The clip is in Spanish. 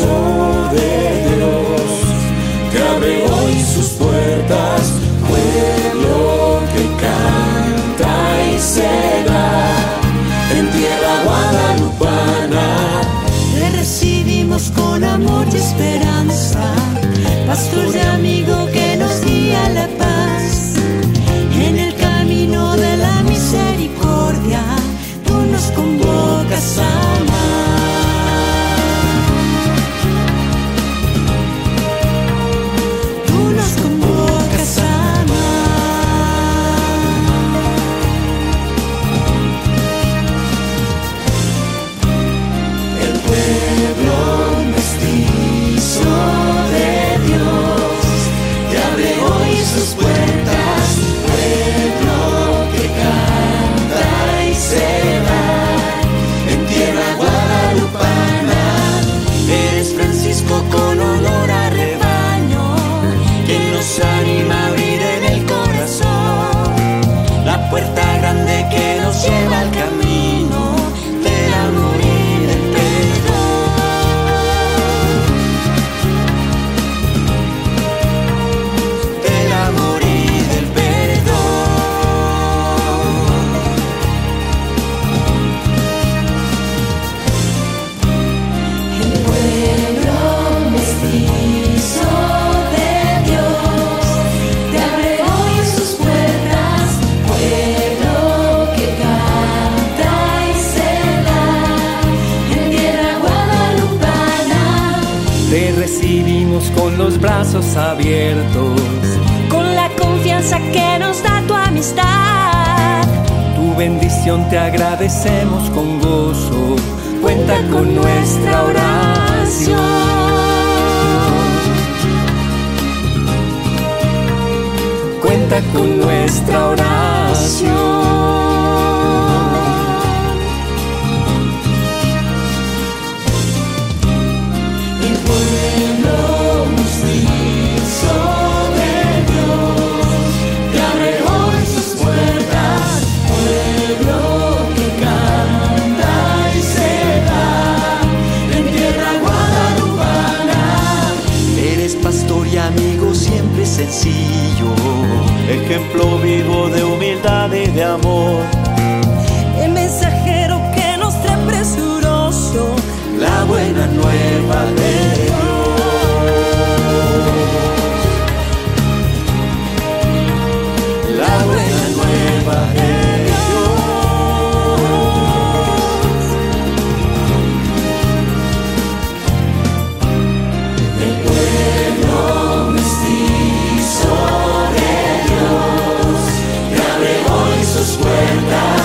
de Dios que abre hoy sus puertas, pueblo que canta y se da en tierra guadalupana. Le recibimos con amor y esperanza, pastor y amigo que nos guía la paz en el camino de la misericordia. Tú nos convoca Con los brazos abiertos, con la confianza que nos da tu amistad. Tu bendición te agradecemos con gozo, cuenta con nuestra oración. Cuenta con nuestra oración. sencillo, ejemplo vivo de humildad y de amor. sus puertas.